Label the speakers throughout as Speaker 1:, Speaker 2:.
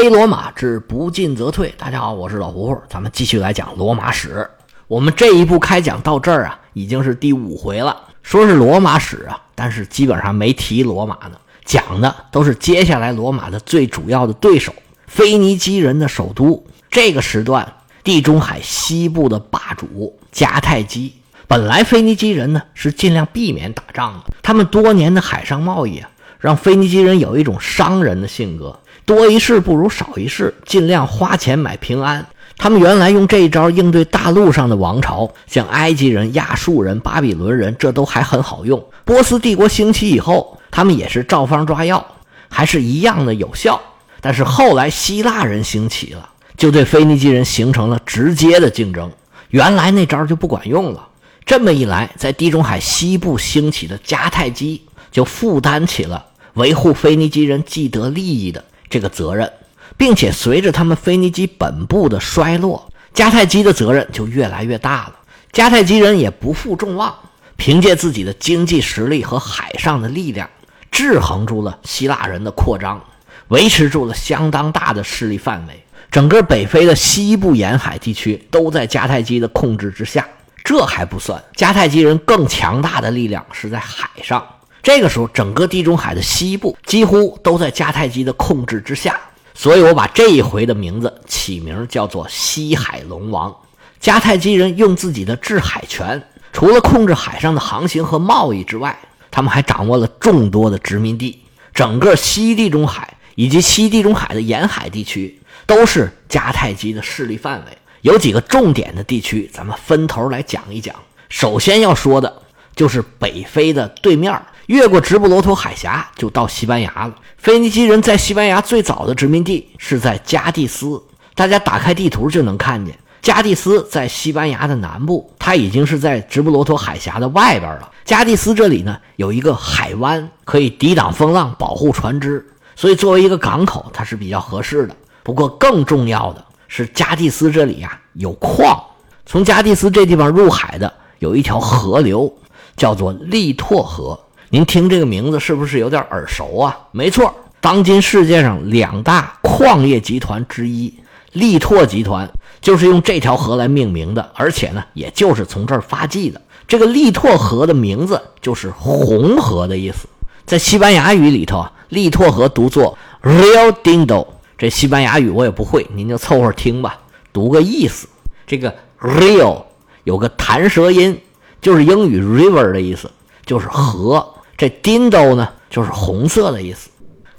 Speaker 1: 非罗马之不进则退。大家好，我是老胡胡，咱们继续来讲罗马史。我们这一部开讲到这儿啊，已经是第五回了。说是罗马史啊，但是基本上没提罗马呢，讲的都是接下来罗马的最主要的对手——腓尼基人的首都。这个时段，地中海西部的霸主迦太基。本来腓尼基人呢是尽量避免打仗的，他们多年的海上贸易啊，让腓尼基人有一种商人的性格。多一事不如少一事，尽量花钱买平安。他们原来用这一招应对大陆上的王朝，像埃及人、亚述人、巴比伦人，这都还很好用。波斯帝国兴起以后，他们也是照方抓药，还是一样的有效。但是后来希腊人兴起了，就对腓尼基人形成了直接的竞争。原来那招就不管用了。这么一来，在地中海西部兴起的迦太基就负担起了维护腓尼基人既得利益的。这个责任，并且随着他们腓尼基本部的衰落，迦太基的责任就越来越大了。迦太基人也不负众望，凭借自己的经济实力和海上的力量，制衡住了希腊人的扩张，维持住了相当大的势力范围。整个北非的西部沿海地区都在迦太基的控制之下。这还不算，迦太基人更强大的力量是在海上。这个时候，整个地中海的西部几乎都在迦太基的控制之下，所以我把这一回的名字起名叫做西海龙王。迦太基人用自己的制海权，除了控制海上的航行和贸易之外，他们还掌握了众多的殖民地。整个西地中海以及西地中海的沿海地区都是迦太基的势力范围。有几个重点的地区，咱们分头来讲一讲。首先要说的就是北非的对面。越过直布罗陀海峡就到西班牙了。腓尼基人在西班牙最早的殖民地是在加的斯，大家打开地图就能看见，加的斯在西班牙的南部，它已经是在直布罗陀海峡的外边了。加蒂斯这里呢有一个海湾，可以抵挡风浪，保护船只，所以作为一个港口，它是比较合适的。不过更重要的是，加蒂斯这里呀有矿，从加蒂斯这地方入海的有一条河流，叫做利拓河。您听这个名字是不是有点耳熟啊？没错，当今世界上两大矿业集团之一力拓集团就是用这条河来命名的，而且呢，也就是从这儿发迹的。这个力拓河的名字就是红河的意思，在西班牙语里头啊，力拓河读作 Rio Dindo。这西班牙语我也不会，您就凑合听吧，读个意思。这个 Rio 有个弹舌音，就是英语 river 的意思，就是河。这 Dindo 呢，就是红色的意思，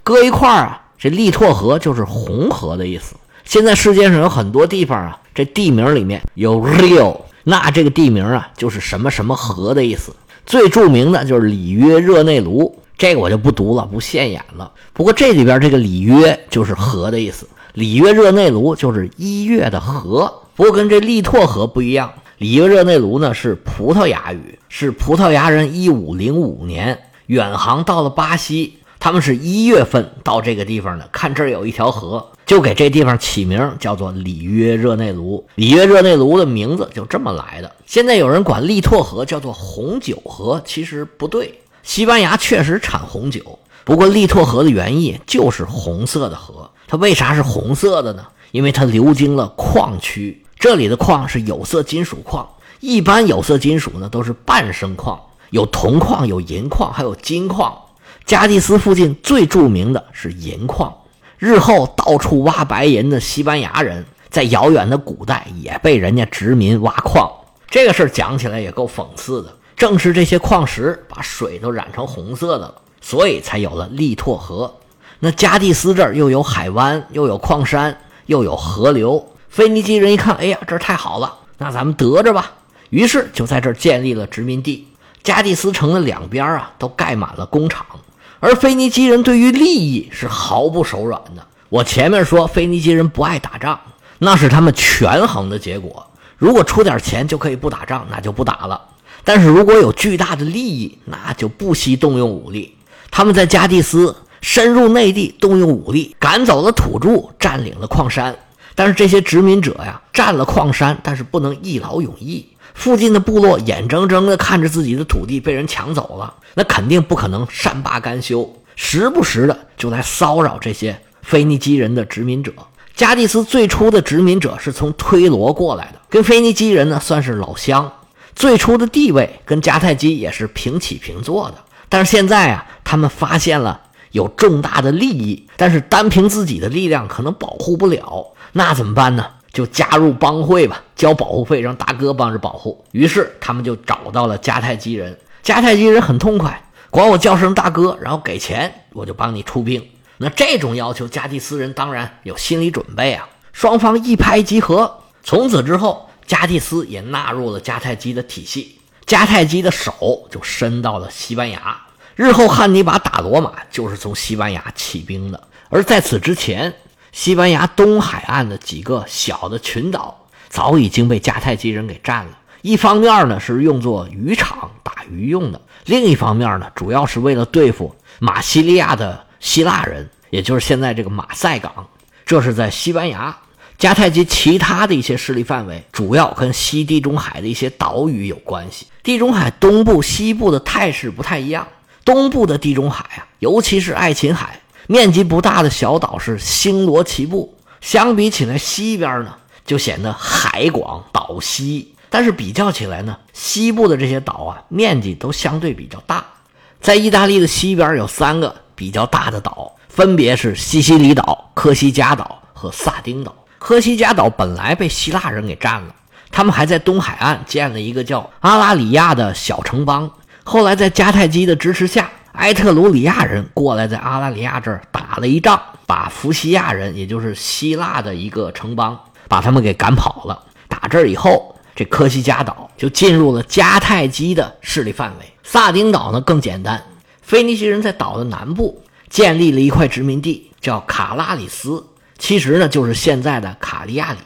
Speaker 1: 搁一块儿啊，这利拓河就是红河的意思。现在世界上有很多地方啊，这地名里面有 Rio，那这个地名啊，就是什么什么河的意思。最著名的就是里约热内卢，这个我就不读了，不现眼了。不过这里边这个里约就是河的意思，里约热内卢就是一月的河。不过跟这利拓河不一样，里约热内卢呢是葡萄牙语，是葡萄牙人一五零五年。远航到了巴西，他们是一月份到这个地方的。看这儿有一条河，就给这地方起名叫做里约热内卢。里约热内卢的名字就这么来的。现在有人管利拓河叫做红酒河，其实不对。西班牙确实产红酒，不过利拓河的原意就是红色的河。它为啥是红色的呢？因为它流经了矿区，这里的矿是有色金属矿。一般有色金属呢都是半生矿。有铜矿，有银矿，还有金矿。加的斯附近最著名的是银矿。日后到处挖白银的西班牙人，在遥远的古代也被人家殖民挖矿。这个事儿讲起来也够讽刺的。正是这些矿石把水都染成红色的了，所以才有了利拓河。那加的斯这儿又有海湾，又有矿山，又有河流。腓尼基人一看，哎呀，这太好了，那咱们得着吧。于是就在这儿建立了殖民地。加的斯城的两边啊，都盖满了工厂，而腓尼基人对于利益是毫不手软的。我前面说腓尼基人不爱打仗，那是他们权衡的结果。如果出点钱就可以不打仗，那就不打了；但是如果有巨大的利益，那就不惜动用武力。他们在加的斯深入内地，动用武力赶走了土著，占领了矿山。但是这些殖民者呀，占了矿山，但是不能一劳永逸。附近的部落眼睁睁地看着自己的土地被人抢走了，那肯定不可能善罢甘休，时不时的就来骚扰这些腓尼基人的殖民者。加蒂斯最初的殖民者是从推罗过来的，跟腓尼基人呢算是老乡，最初的地位跟迦太基也是平起平坐的。但是现在啊，他们发现了有重大的利益，但是单凭自己的力量可能保护不了，那怎么办呢？就加入帮会吧，交保护费，让大哥帮着保护。于是他们就找到了迦太基人，迦太基人很痛快，管我叫声大哥，然后给钱，我就帮你出兵。那这种要求，加蒂斯人当然有心理准备啊。双方一拍即合，从此之后，加蒂斯也纳入了迦太基的体系，迦太基的手就伸到了西班牙。日后汉尼拔打罗马，就是从西班牙起兵的。而在此之前，西班牙东海岸的几个小的群岛早已经被迦太基人给占了。一方面呢是用作渔场打鱼用的，另一方面呢主要是为了对付马西利亚的。希腊人，也就是现在这个马赛港，这是在西班牙。迦太基其他的一些势力范围，主要跟西地中海的一些岛屿有关系。地中海东部、西部的态势不太一样。东部的地中海啊，尤其是爱琴海，面积不大的小岛是星罗棋布。相比起来，西边呢就显得海广岛稀。但是比较起来呢，西部的这些岛啊，面积都相对比较大。在意大利的西边有三个。比较大的岛分别是西西里岛、科西嘉岛和萨丁岛。科西嘉岛本来被希腊人给占了，他们还在东海岸建了一个叫阿拉里亚的小城邦。后来在迦太基的支持下，埃特鲁里亚人过来在阿拉里亚这儿打了一仗，把福西亚人，也就是希腊的一个城邦，把他们给赶跑了。打这儿以后，这科西嘉岛就进入了迦太基的势力范围。萨丁岛呢更简单。腓尼基人在岛的南部建立了一块殖民地，叫卡拉里斯，其实呢就是现在的卡利亚里。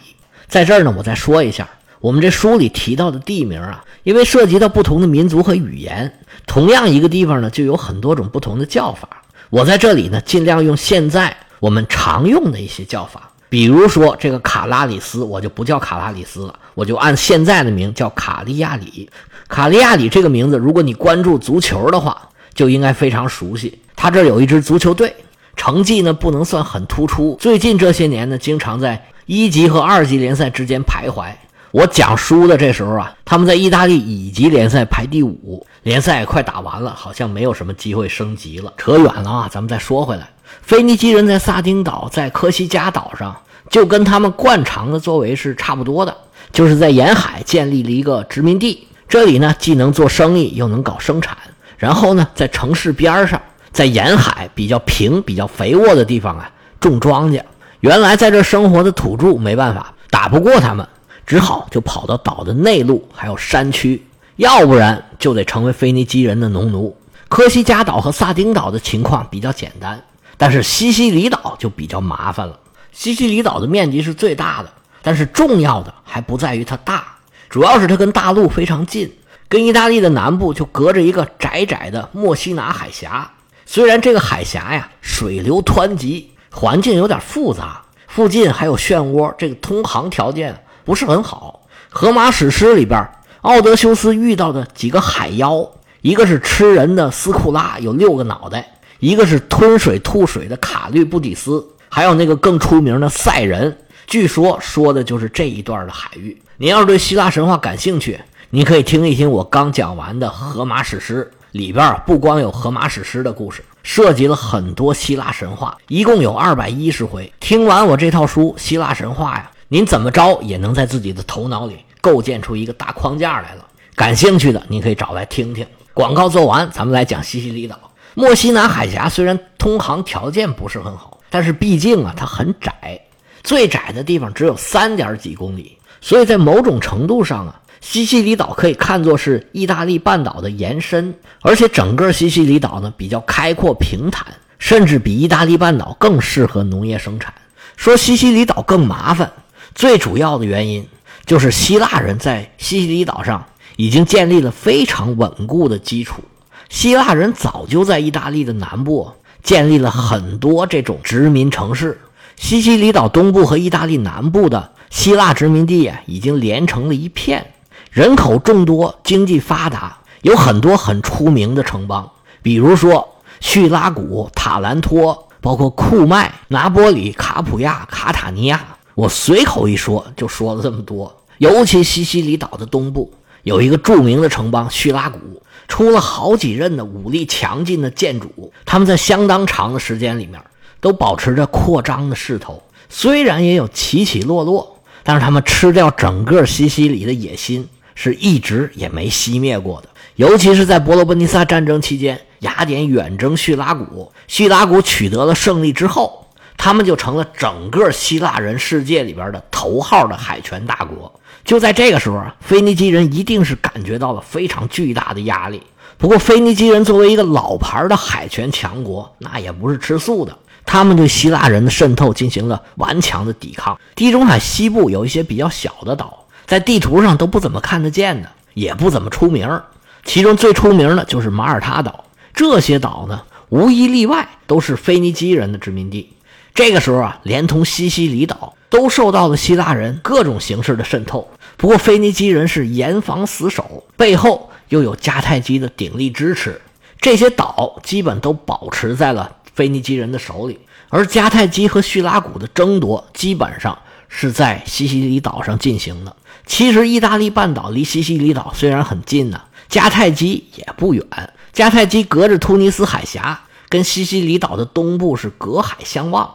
Speaker 1: 在这儿呢，我再说一下，我们这书里提到的地名啊，因为涉及到不同的民族和语言，同样一个地方呢就有很多种不同的叫法。我在这里呢，尽量用现在我们常用的一些叫法，比如说这个卡拉里斯，我就不叫卡拉里斯了，我就按现在的名叫卡利亚里。卡利亚里这个名字，如果你关注足球的话，就应该非常熟悉。他这有一支足球队，成绩呢不能算很突出。最近这些年呢，经常在一级和二级联赛之间徘徊。我讲书的这时候啊，他们在意大利乙级联赛排第五，联赛快打完了，好像没有什么机会升级了。扯远了啊，咱们再说回来。腓尼基人在萨丁岛、在科西嘉岛上，就跟他们惯常的作为是差不多的，就是在沿海建立了一个殖民地。这里呢，既能做生意，又能搞生产。然后呢，在城市边上，在沿海比较平、比较肥沃的地方啊，种庄稼。原来在这生活的土著没办法，打不过他们，只好就跑到岛的内陆，还有山区，要不然就得成为腓尼基人的农奴。科西嘉岛和萨丁岛的情况比较简单，但是西西里岛就比较麻烦了。西西里岛的面积是最大的，但是重要的还不在于它大，主要是它跟大陆非常近。跟意大利的南部就隔着一个窄窄的墨西拿海峡，虽然这个海峡呀水流湍急，环境有点复杂，附近还有漩涡，这个通航条件不是很好。荷马史诗里边，奥德修斯遇到的几个海妖，一个是吃人的斯库拉，有六个脑袋；一个是吞水吐水的卡律布底斯，还有那个更出名的赛人。据说说的就是这一段的海域。您要是对希腊神话感兴趣，你可以听一听我刚讲完的《荷马史诗》里边，不光有荷马史诗的故事，涉及了很多希腊神话，一共有二百一十回。听完我这套书《希腊神话》呀，您怎么着也能在自己的头脑里构建出一个大框架来了。感兴趣的，您可以找来听听。广告做完，咱们来讲西西里岛。墨西南海峡虽然通航条件不是很好，但是毕竟啊，它很窄，最窄的地方只有三点几公里，所以在某种程度上啊。西西里岛可以看作是意大利半岛的延伸，而且整个西西里岛呢比较开阔平坦，甚至比意大利半岛更适合农业生产。说西西里岛更麻烦，最主要的原因就是希腊人在西西里岛上已经建立了非常稳固的基础。希腊人早就在意大利的南部建立了很多这种殖民城市，西西里岛东部和意大利南部的希腊殖民地啊，已经连成了一片。人口众多，经济发达，有很多很出名的城邦，比如说叙拉古、塔兰托、包括库麦、拿波里、卡普亚、卡塔尼亚。我随口一说，就说了这么多。尤其西西里岛的东部有一个著名的城邦叙拉古，出了好几任的武力强劲的建主，他们在相当长的时间里面都保持着扩张的势头。虽然也有起起落落，但是他们吃掉整个西西里的野心是一直也没熄灭过的。尤其是在伯罗奔尼撒战争期间，雅典远征叙拉古，叙拉古取得了胜利之后，他们就成了整个希腊人世界里边的头号的海权大国。就在这个时候啊，腓尼基人一定是感觉到了非常巨大的压力。不过，腓尼基人作为一个老牌的海权强国，那也不是吃素的。他们对希腊人的渗透进行了顽强的抵抗。地中海西部有一些比较小的岛，在地图上都不怎么看得见的，也不怎么出名。其中最出名的就是马耳他岛。这些岛呢，无一例外都是腓尼基人的殖民地。这个时候啊，连同西西里岛都受到了希腊人各种形式的渗透。不过，腓尼基人是严防死守，背后又有迦太基的鼎力支持，这些岛基本都保持在了。腓尼基人的手里，而迦太基和叙拉古的争夺基本上是在西西里岛上进行的。其实，意大利半岛离西西里岛虽然很近呢，迦太基也不远。迦太基隔着突尼斯海峡，跟西西里岛的东部是隔海相望。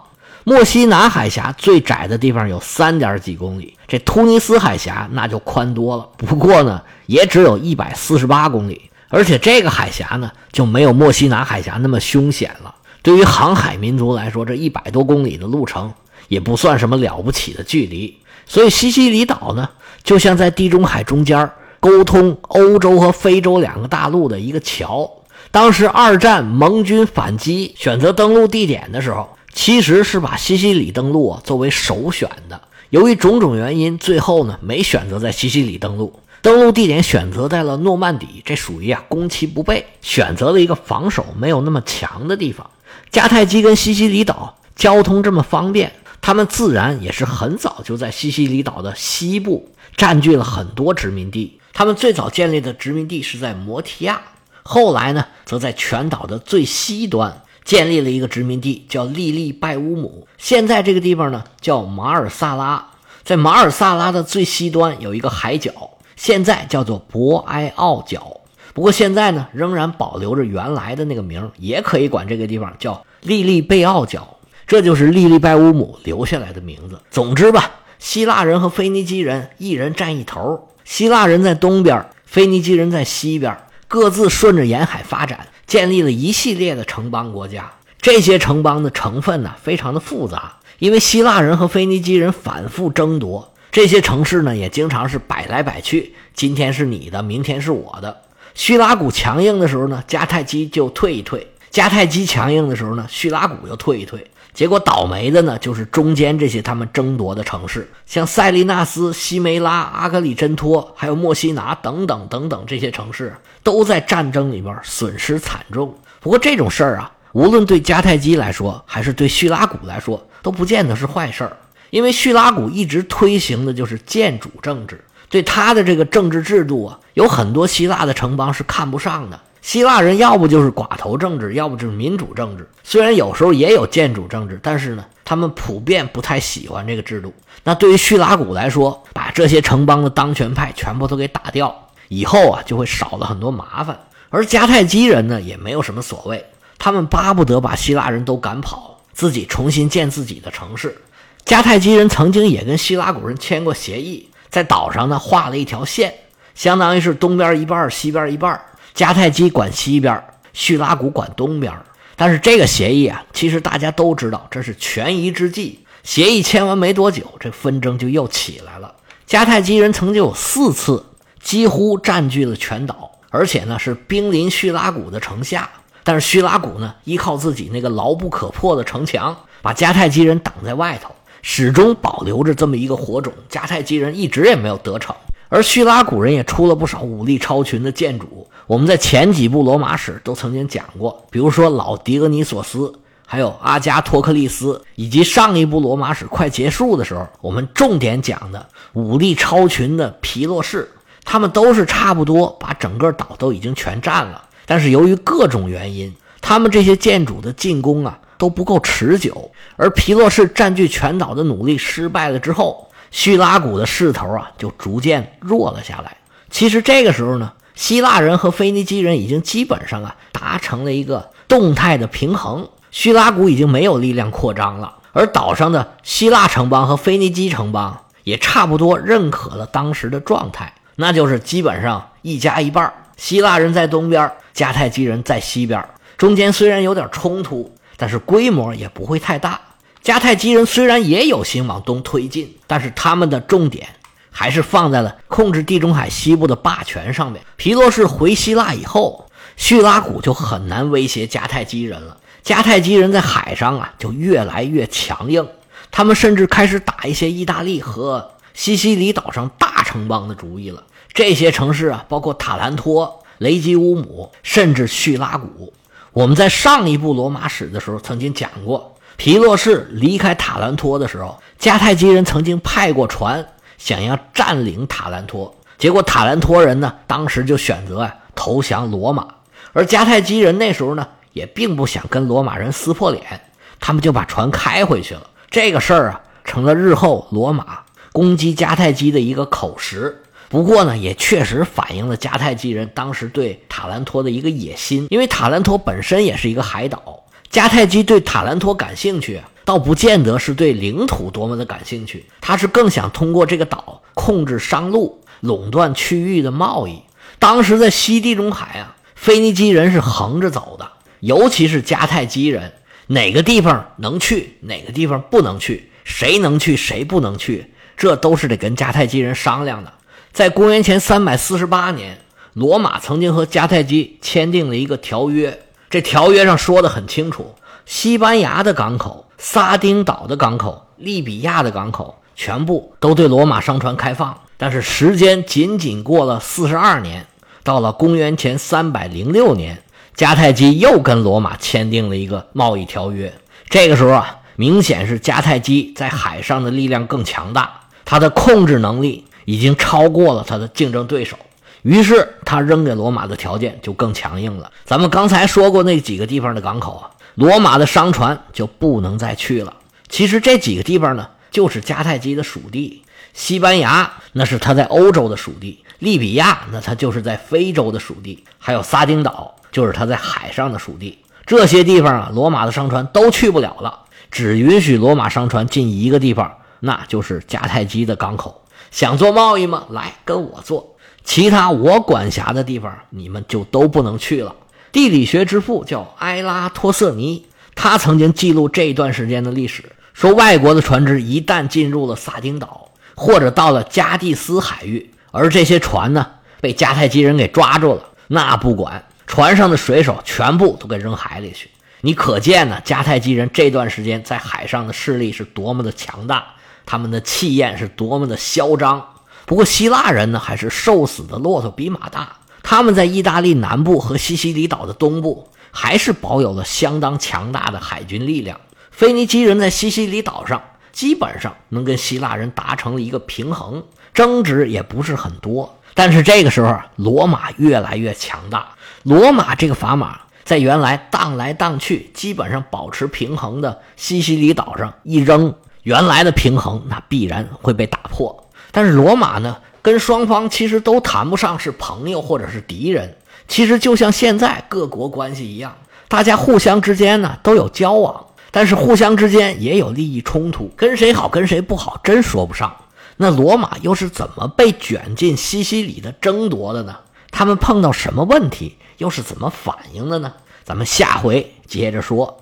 Speaker 1: 墨西拿海峡最窄的地方有三点几公里，这突尼斯海峡那就宽多了。不过呢，也只有一百四十八公里，而且这个海峡呢就没有墨西拿海峡那么凶险了。对于航海民族来说，这一百多公里的路程也不算什么了不起的距离。所以西西里岛呢，就像在地中海中间沟通欧洲和非洲两个大陆的一个桥。当时二战盟军反击选择登陆地点的时候，其实是把西西里登陆作为首选的。由于种种原因，最后呢没选择在西西里登陆，登陆地点选择在了诺曼底，这属于啊攻其不备，选择了一个防守没有那么强的地方。迦太基跟西西里岛交通这么方便，他们自然也是很早就在西西里岛的西部占据了很多殖民地。他们最早建立的殖民地是在摩提亚，后来呢，则在全岛的最西端建立了一个殖民地，叫利利拜乌姆。现在这个地方呢，叫马尔萨拉。在马尔萨拉的最西端有一个海角，现在叫做博埃奥角。不过现在呢，仍然保留着原来的那个名也可以管这个地方叫利利贝奥角，这就是利利拜乌姆留下来的名字。总之吧，希腊人和腓尼基人一人占一头，希腊人在东边，腓尼基人在西边，各自顺着沿海发展，建立了一系列的城邦国家。这些城邦的成分呢，非常的复杂，因为希腊人和腓尼基人反复争夺，这些城市呢，也经常是摆来摆去，今天是你的，明天是我的。叙拉古强硬的时候呢，迦太基就退一退；迦太基强硬的时候呢，叙拉古又退一退。结果倒霉的呢，就是中间这些他们争夺的城市，像塞利纳斯、西梅拉、阿格里真托，还有墨西拿等等等等这些城市，都在战争里边损失惨重。不过这种事儿啊，无论对迦太基来说，还是对叙拉古来说，都不见得是坏事儿，因为叙拉古一直推行的就是建主政治。对他的这个政治制度啊，有很多希腊的城邦是看不上的。希腊人要不就是寡头政治，要不就是民主政治。虽然有时候也有建主政治，但是呢，他们普遍不太喜欢这个制度。那对于叙拉古来说，把这些城邦的当权派全部都给打掉，以后啊就会少了很多麻烦。而迦太基人呢，也没有什么所谓，他们巴不得把希腊人都赶跑，自己重新建自己的城市。迦太基人曾经也跟希拉古人签过协议。在岛上呢，画了一条线，相当于是东边一半，西边一半。迦太基管西边，叙拉古管东边。但是这个协议啊，其实大家都知道，这是权宜之计。协议签完没多久，这纷争就又起来了。迦太基人曾经有四次几乎占据了全岛，而且呢是兵临叙拉古的城下。但是叙拉古呢，依靠自己那个牢不可破的城墙，把迦太基人挡在外头。始终保留着这么一个火种，迦太基人一直也没有得逞，而叙拉古人也出了不少武力超群的建主。我们在前几部罗马史都曾经讲过，比如说老狄俄尼索斯，还有阿加托克利斯，以及上一部罗马史快结束的时候，我们重点讲的武力超群的皮洛士，他们都是差不多把整个岛都已经全占了，但是由于各种原因，他们这些建主的进攻啊。都不够持久。而皮洛士占据全岛的努力失败了之后，叙拉古的势头啊就逐渐弱了下来。其实这个时候呢，希腊人和腓尼基人已经基本上啊达成了一个动态的平衡，叙拉古已经没有力量扩张了，而岛上的希腊城邦和腓尼基城邦也差不多认可了当时的状态，那就是基本上一家一半，希腊人在东边，迦太基人在西边，中间虽然有点冲突，但是规模也不会太大。迦太基人虽然也有心往东推进，但是他们的重点还是放在了控制地中海西部的霸权上面。皮洛士回希腊以后，叙拉古就很难威胁迦太基人了。迦太基人在海上啊，就越来越强硬，他们甚至开始打一些意大利和西西里岛上大城邦的主意了。这些城市啊，包括塔兰托、雷吉乌姆，甚至叙拉古。我们在上一部罗马史的时候曾经讲过。皮洛士离开塔兰托的时候，迦太基人曾经派过船想要占领塔兰托，结果塔兰托人呢，当时就选择啊投降罗马，而迦太基人那时候呢，也并不想跟罗马人撕破脸，他们就把船开回去了。这个事儿啊，成了日后罗马攻击迦太基的一个口实。不过呢，也确实反映了迦太基人当时对塔兰托的一个野心，因为塔兰托本身也是一个海岛。迦太基对塔兰托感兴趣，倒不见得是对领土多么的感兴趣，他是更想通过这个岛控制商路，垄断区域的贸易。当时在西地中海啊，腓尼基人是横着走的，尤其是迦太基人，哪个地方能去，哪个地方不能去，谁能去，谁不能去，这都是得跟迦太基人商量的。在公元前三百四十八年，罗马曾经和迦太基签订了一个条约。这条约上说的很清楚，西班牙的港口、撒丁岛的港口、利比亚的港口，全部都对罗马商船开放。但是时间仅仅过了四十二年，到了公元前三百零六年，迦太基又跟罗马签订了一个贸易条约。这个时候啊，明显是迦太基在海上的力量更强大，他的控制能力已经超过了他的竞争对手。于是他扔给罗马的条件就更强硬了。咱们刚才说过那几个地方的港口啊，罗马的商船就不能再去了。其实这几个地方呢，就是迦太基的属地。西班牙那是他在欧洲的属地，利比亚那他就是在非洲的属地，还有撒丁岛就是他在海上的属地。这些地方啊，罗马的商船都去不了了，只允许罗马商船进一个地方，那就是迦太基的港口。想做贸易吗？来跟我做。其他我管辖的地方，你们就都不能去了。地理学之父叫埃拉托瑟尼，他曾经记录这段时间的历史，说外国的船只一旦进入了撒丁岛，或者到了加蒂斯海域，而这些船呢被迦太基人给抓住了，那不管船上的水手全部都给扔海里去。你可见呢，迦太基人这段时间在海上的势力是多么的强大，他们的气焰是多么的嚣张。不过希腊人呢，还是瘦死的骆驼比马大。他们在意大利南部和西西里岛的东部，还是保有了相当强大的海军力量。腓尼基人在西西里岛上，基本上能跟希腊人达成了一个平衡，争执也不是很多。但是这个时候，罗马越来越强大。罗马这个砝码在原来荡来荡去，基本上保持平衡的西西里岛上一扔，原来的平衡那必然会被打破。但是罗马呢，跟双方其实都谈不上是朋友或者是敌人，其实就像现在各国关系一样，大家互相之间呢都有交往，但是互相之间也有利益冲突，跟谁好跟谁不好真说不上。那罗马又是怎么被卷进西西里的争夺的呢？他们碰到什么问题，又是怎么反应的呢？咱们下回接着说。